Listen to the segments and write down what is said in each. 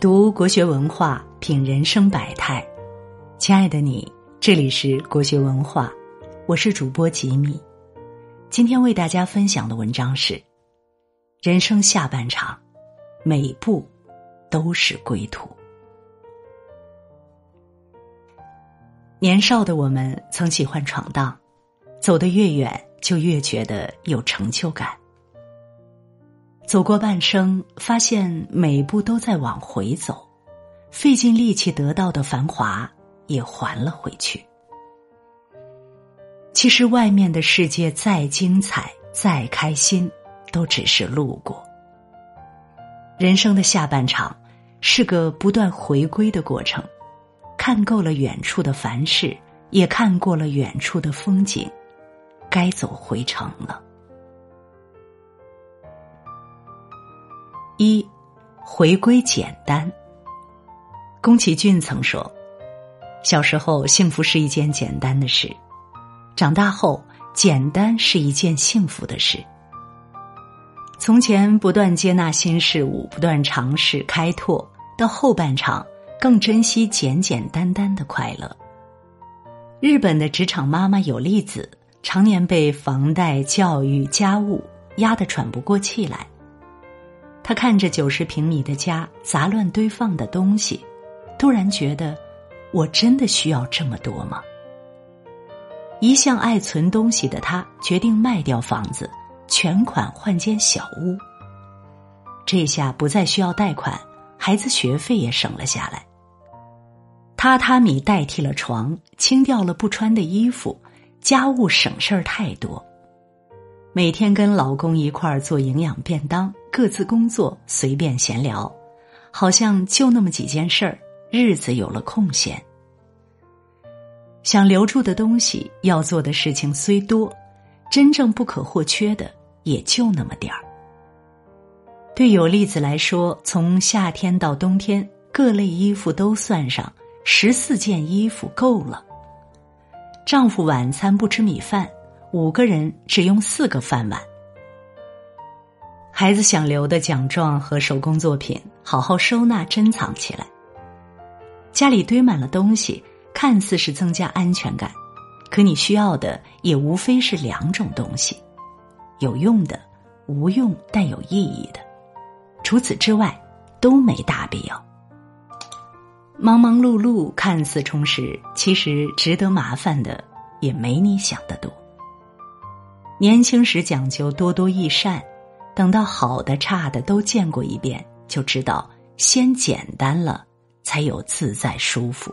读国学文化，品人生百态。亲爱的你，这里是国学文化，我是主播吉米。今天为大家分享的文章是：人生下半场，每一步都是归途。年少的我们曾喜欢闯荡，走得越远，就越觉得有成就感。走过半生，发现每步都在往回走，费尽力气得到的繁华也还了回去。其实，外面的世界再精彩、再开心，都只是路过。人生的下半场，是个不断回归的过程。看够了远处的凡事，也看过了远处的风景，该走回城了。一，回归简单。宫崎骏曾说：“小时候幸福是一件简单的事，长大后简单是一件幸福的事。”从前不断接纳新事物，不断尝试开拓，到后半场更珍惜简简单单的快乐。日本的职场妈妈有例子，常年被房贷、教育、家务压得喘不过气来。他看着九十平米的家杂乱堆放的东西，突然觉得，我真的需要这么多吗？一向爱存东西的他，决定卖掉房子，全款换间小屋。这下不再需要贷款，孩子学费也省了下来。榻榻米代替了床，清掉了不穿的衣服，家务省事儿太多。每天跟老公一块儿做营养便当，各自工作，随便闲聊，好像就那么几件事儿，日子有了空闲。想留住的东西，要做的事情虽多，真正不可或缺的也就那么点儿。对有例子来说，从夏天到冬天，各类衣服都算上，十四件衣服够了。丈夫晚餐不吃米饭。五个人只用四个饭碗，孩子想留的奖状和手工作品，好好收纳珍藏起来。家里堆满了东西，看似是增加安全感，可你需要的也无非是两种东西：有用的、无用但有意义的。除此之外，都没大必要。忙忙碌碌看似充实，其实值得麻烦的也没你想的多。年轻时讲究多多益善，等到好的差的都见过一遍，就知道先简单了，才有自在舒服。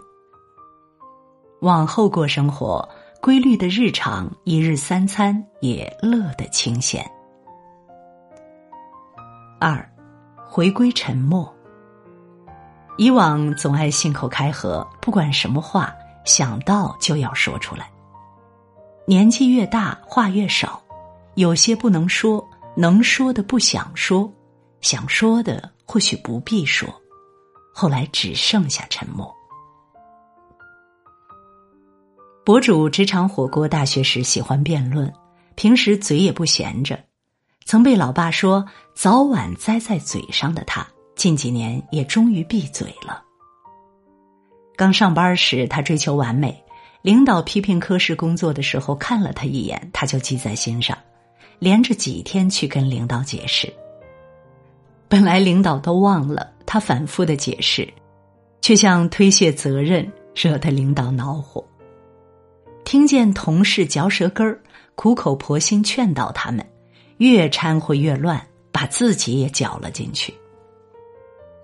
往后过生活，规律的日常，一日三餐也乐得清闲。二，回归沉默。以往总爱信口开河，不管什么话，想到就要说出来。年纪越大，话越少，有些不能说，能说的不想说，想说的或许不必说，后来只剩下沉默。博主职场火锅大学时喜欢辩论，平时嘴也不闲着，曾被老爸说早晚栽在嘴上的他，近几年也终于闭嘴了。刚上班时，他追求完美。领导批评科室工作的时候，看了他一眼，他就记在心上，连着几天去跟领导解释。本来领导都忘了他反复的解释，却像推卸责任，惹得领导恼火。听见同事嚼舌根儿，苦口婆心劝导他们，越掺和越乱，把自己也搅了进去。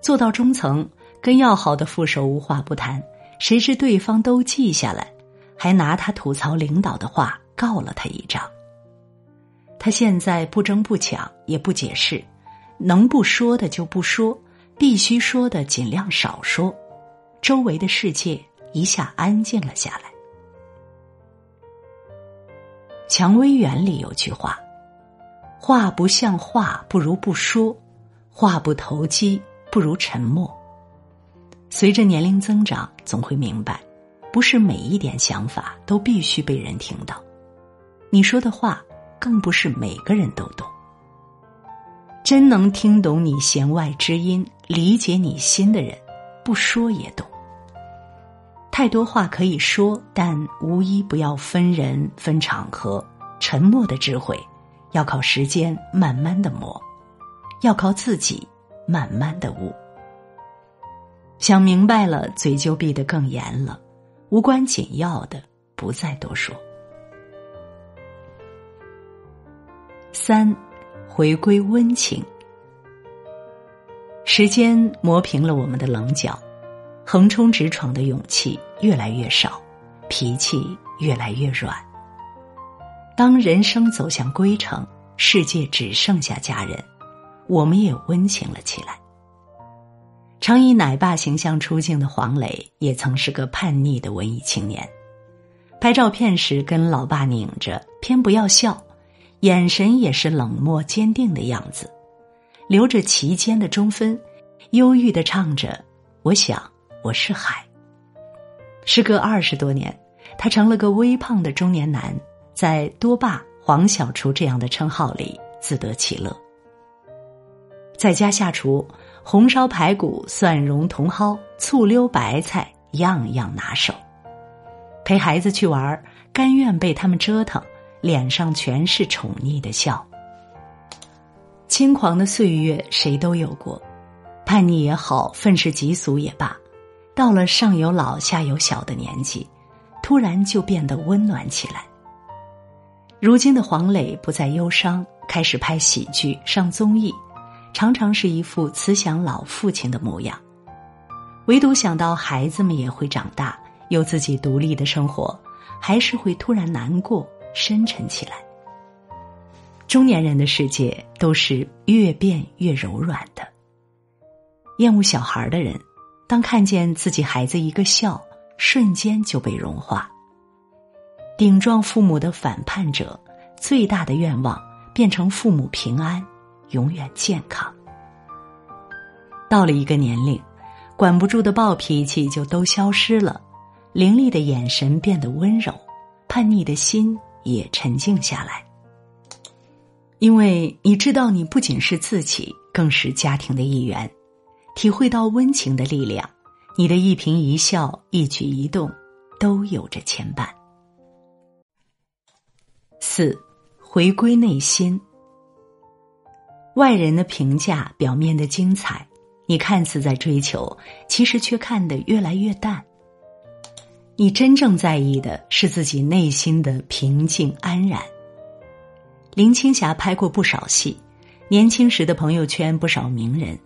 做到中层，跟要好的副手无话不谈，谁知对方都记下来。还拿他吐槽领导的话告了他一仗。他现在不争不抢，也不解释，能不说的就不说，必须说的尽量少说。周围的世界一下安静了下来。《蔷薇园》里有句话：“话不像话，不如不说；话不投机，不如沉默。”随着年龄增长，总会明白。不是每一点想法都必须被人听到，你说的话更不是每个人都懂。真能听懂你弦外之音，理解你心的人，不说也懂。太多话可以说，但无一不要分人分场合。沉默的智慧，要靠时间慢慢的磨，要靠自己慢慢的悟。想明白了，嘴就闭得更严了，无关紧要的不再多说。三，回归温情。时间磨平了我们的棱角，横冲直闯的勇气越来越少，脾气越来越软。当人生走向归程，世界只剩下家人，我们也温情了起来。常以奶爸形象出镜的黄磊，也曾是个叛逆的文艺青年。拍照片时跟老爸拧着，偏不要笑，眼神也是冷漠坚定的样子。留着齐肩的中分，忧郁的唱着：“我想我是海。”时隔二十多年，他成了个微胖的中年男，在多爸、黄小厨这样的称号里自得其乐。在家下厨。红烧排骨、蒜蓉茼蒿、醋溜白菜，样样拿手。陪孩子去玩，甘愿被他们折腾，脸上全是宠溺的笑。轻狂的岁月谁都有过，叛逆也好，愤世嫉俗也罢，到了上有老下有小的年纪，突然就变得温暖起来。如今的黄磊不再忧伤，开始拍喜剧、上综艺。常常是一副慈祥老父亲的模样，唯独想到孩子们也会长大，有自己独立的生活，还是会突然难过、深沉起来。中年人的世界都是越变越柔软的。厌恶小孩的人，当看见自己孩子一个笑，瞬间就被融化。顶撞父母的反叛者，最大的愿望变成父母平安。永远健康。到了一个年龄，管不住的暴脾气就都消失了，凌厉的眼神变得温柔，叛逆的心也沉静下来。因为你知道，你不仅是自己，更是家庭的一员，体会到温情的力量，你的一颦一笑、一举一动，都有着牵绊。四，回归内心。外人的评价，表面的精彩，你看似在追求，其实却看得越来越淡。你真正在意的是自己内心的平静安然。林青霞拍过不少戏，年轻时的朋友圈不少名人，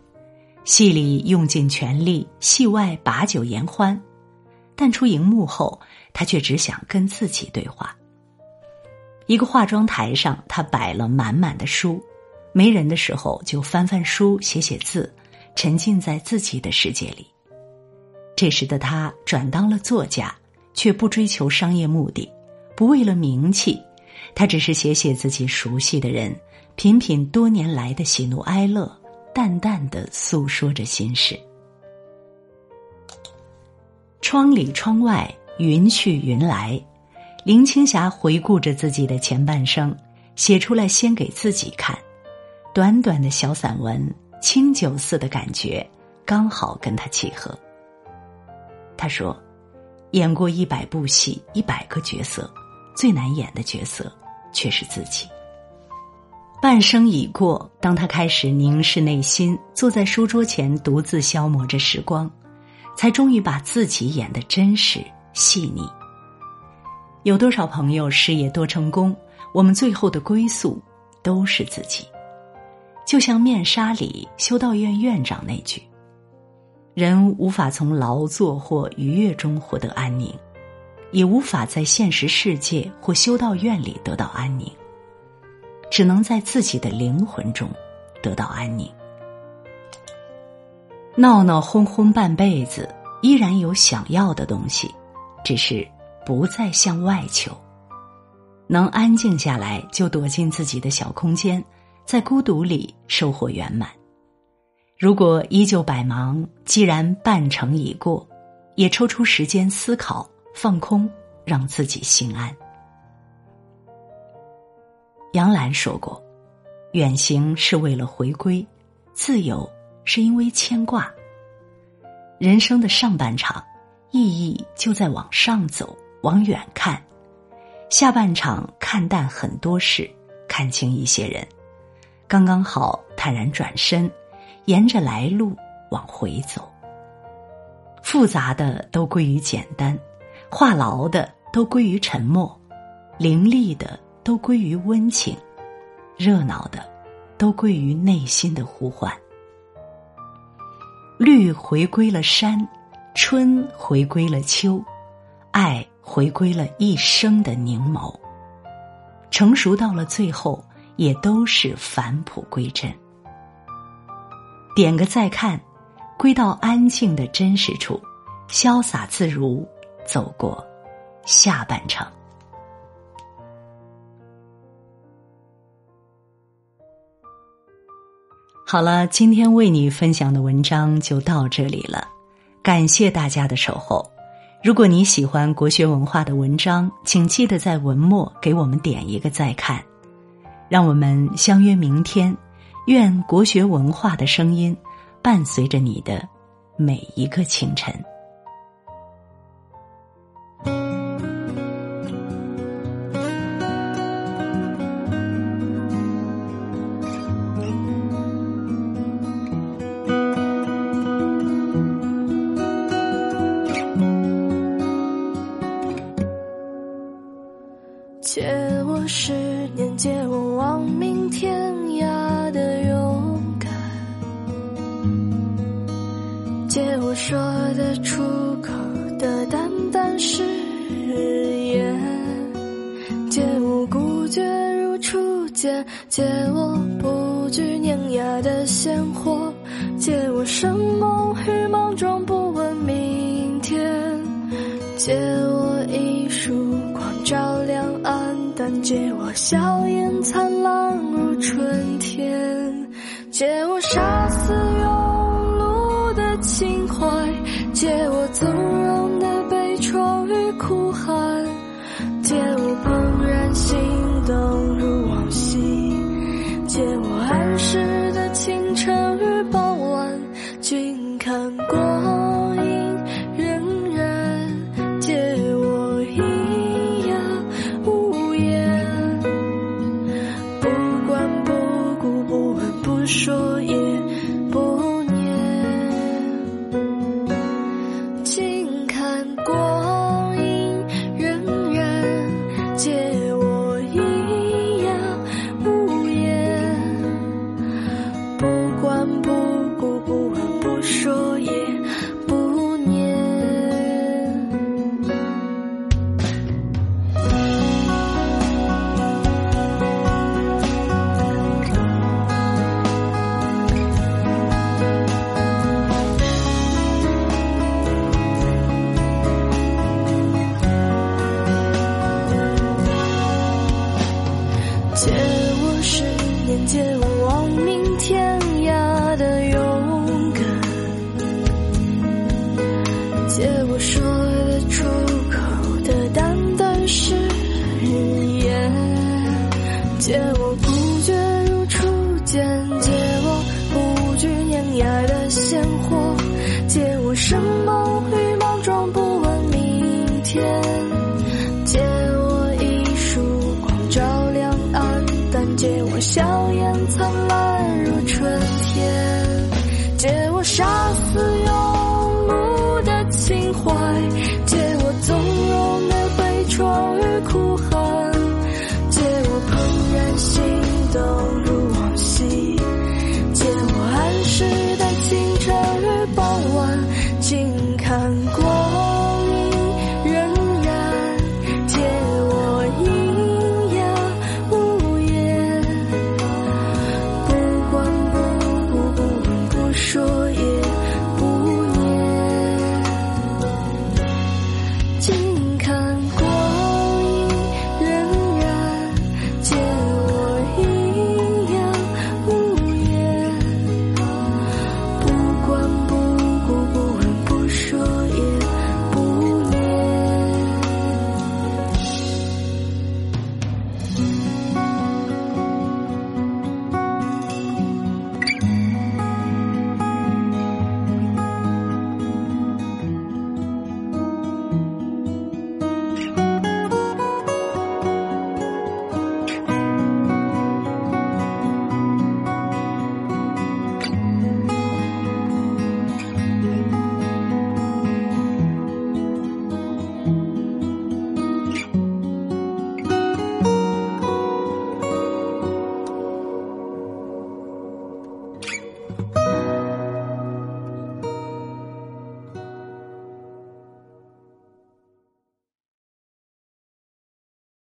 戏里用尽全力，戏外把酒言欢，但出荧幕后，她却只想跟自己对话。一个化妆台上，他摆了满满的书。没人的时候，就翻翻书、写写字，沉浸在自己的世界里。这时的他转当了作家，却不追求商业目的，不为了名气，他只是写写自己熟悉的人，品品多年来的喜怒哀乐，淡淡的诉说着心事。窗里窗外，云去云来，林青霞回顾着自己的前半生，写出来先给自己看。短短的小散文，清酒似的感觉，刚好跟他契合。他说：“演过一百部戏，一百个角色，最难演的角色却是自己。”半生已过，当他开始凝视内心，坐在书桌前独自消磨着时光，才终于把自己演得真实细腻。有多少朋友事业多成功，我们最后的归宿都是自己。就像《面纱》里修道院院长那句：“人无法从劳作或愉悦中获得安宁，也无法在现实世界或修道院里得到安宁，只能在自己的灵魂中得到安宁。闹闹哄哄半辈子，依然有想要的东西，只是不再向外求。能安静下来，就躲进自己的小空间。”在孤独里收获圆满。如果依旧百忙，既然半程已过，也抽出时间思考、放空，让自己心安。杨澜说过：“远行是为了回归，自由是因为牵挂。人生的上半场，意义就在往上走，往远看；下半场看淡很多事，看清一些人，刚刚好坦然转身，沿着来路往回走。复杂的都归于简单，话痨的都归于沉默，凌厉的都归于温情，热闹的都归于内心的呼唤。绿回归了山，春回归了秋，爱回归了一生的凝眸。成熟到了最后，也都是返璞归真。点个再看。归到安静的真实处，潇洒自如，走过下半程。好了，今天为你分享的文章就到这里了，感谢大家的守候。如果你喜欢国学文化的文章，请记得在文末给我们点一个再看。让我们相约明天，愿国学文化的声音。伴随着你的每一个清晨。说得出口的淡淡誓言，借我孤绝如初见，借我不惧碾压的鲜活，借我生猛与莽撞，不问明天，借我一束光照亮暗淡，借我笑颜灿烂如春天，借我杀死心。怀，借我纵容的悲怆与哭喊，借我怦然心动如往昔，借我安适的清晨与傍晚，君看光阴荏苒，借我喑哑无言，不管不顾，不问不说见我。